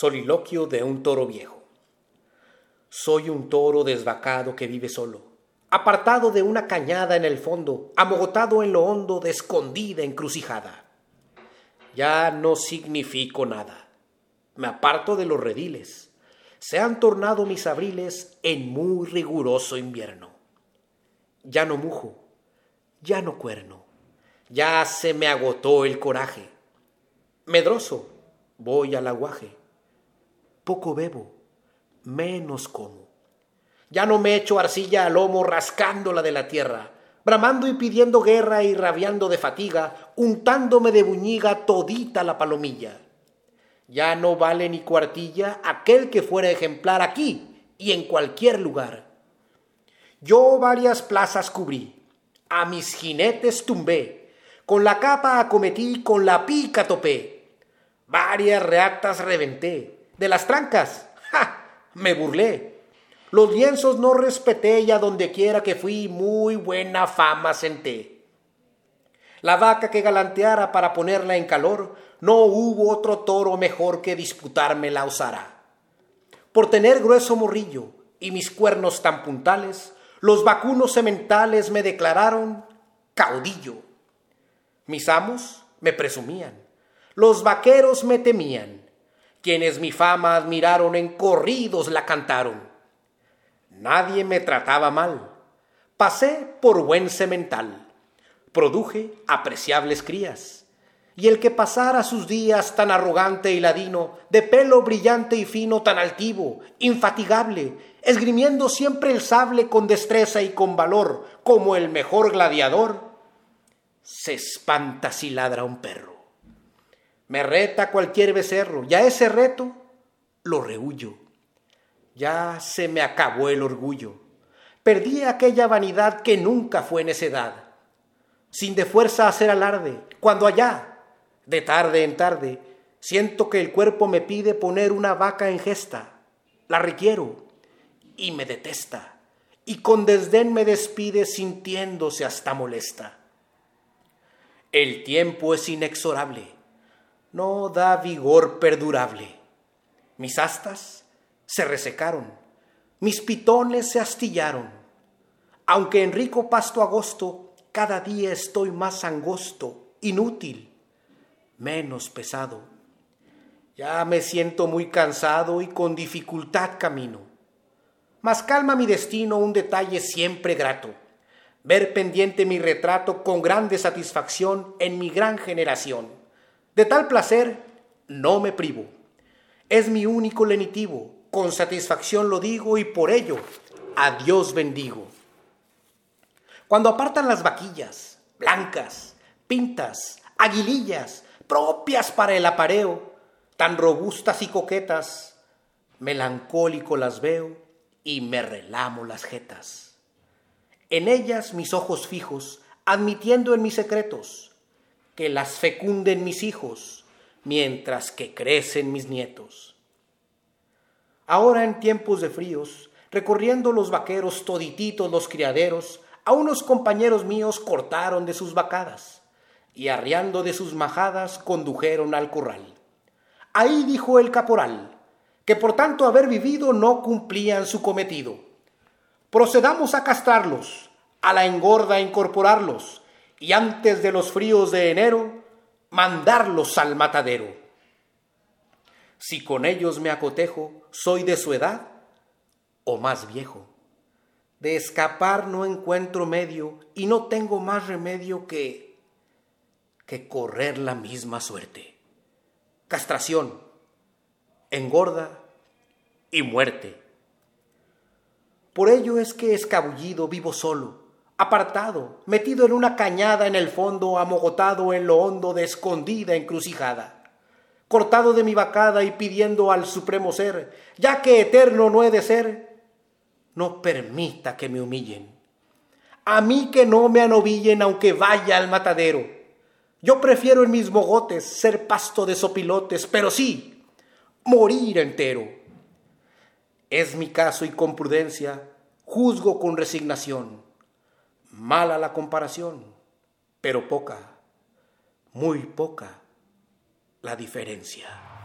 Soliloquio de un toro viejo. Soy un toro desvacado que vive solo, apartado de una cañada en el fondo, amogotado en lo hondo de escondida encrucijada. Ya no significo nada. Me aparto de los rediles. Se han tornado mis abriles en muy riguroso invierno. Ya no mujo, ya no cuerno, ya se me agotó el coraje. Medroso, voy al aguaje poco bebo, menos como. Ya no me echo arcilla al lomo rascándola de la tierra, bramando y pidiendo guerra y rabiando de fatiga, untándome de buñiga todita la palomilla. Ya no vale ni cuartilla aquel que fuera ejemplar aquí y en cualquier lugar. Yo varias plazas cubrí, a mis jinetes tumbé, con la capa acometí, con la pica topé, varias reatas reventé, de las trancas. ¡Ja! Me burlé. Los lienzos no respeté y a donde quiera que fui muy buena fama senté. La vaca que galanteara para ponerla en calor, no hubo otro toro mejor que disputarme la usara. Por tener grueso morrillo y mis cuernos tan puntales, los vacunos sementales me declararon caudillo. Mis amos me presumían, los vaqueros me temían, quienes mi fama admiraron en corridos la cantaron. Nadie me trataba mal, pasé por buen semental, produje apreciables crías. Y el que pasara sus días tan arrogante y ladino, de pelo brillante y fino, tan altivo, infatigable, esgrimiendo siempre el sable con destreza y con valor, como el mejor gladiador, se espanta si ladra un perro. Me reta cualquier becerro, ya ese reto lo rehuyo. Ya se me acabó el orgullo. Perdí aquella vanidad que nunca fue necedad. Sin de fuerza hacer alarde, cuando allá, de tarde en tarde, siento que el cuerpo me pide poner una vaca en gesta. La requiero y me detesta. Y con desdén me despide sintiéndose hasta molesta. El tiempo es inexorable no da vigor perdurable. Mis astas se resecaron, mis pitones se astillaron. Aunque en rico pasto agosto, cada día estoy más angosto, inútil, menos pesado. Ya me siento muy cansado y con dificultad camino. Mas calma mi destino un detalle siempre grato, ver pendiente mi retrato con grande satisfacción en mi gran generación de tal placer no me privo. Es mi único lenitivo, con satisfacción lo digo y por ello a Dios bendigo. Cuando apartan las vaquillas, blancas, pintas, aguilillas, propias para el apareo, tan robustas y coquetas, melancólico las veo y me relamo las jetas. En ellas mis ojos fijos, admitiendo en mis secretos, que las fecunden mis hijos, mientras que crecen mis nietos. Ahora en tiempos de fríos, recorriendo los vaqueros todititos los criaderos, a unos compañeros míos cortaron de sus vacadas, y arriando de sus majadas condujeron al corral. Ahí dijo el caporal, que por tanto haber vivido no cumplían su cometido. Procedamos a castrarlos, a la engorda incorporarlos, y antes de los fríos de enero mandarlos al matadero. Si con ellos me acotejo, soy de su edad o más viejo. De escapar no encuentro medio y no tengo más remedio que que correr la misma suerte. Castración, engorda y muerte. Por ello es que escabullido vivo solo apartado, metido en una cañada en el fondo, amogotado en lo hondo de escondida encrucijada, cortado de mi vacada y pidiendo al supremo ser, ya que eterno no he de ser, no permita que me humillen. A mí que no me anovillen aunque vaya al matadero. Yo prefiero en mis mogotes ser pasto de sopilotes, pero sí, morir entero. Es mi caso y con prudencia juzgo con resignación Mala la comparación, pero poca, muy poca la diferencia.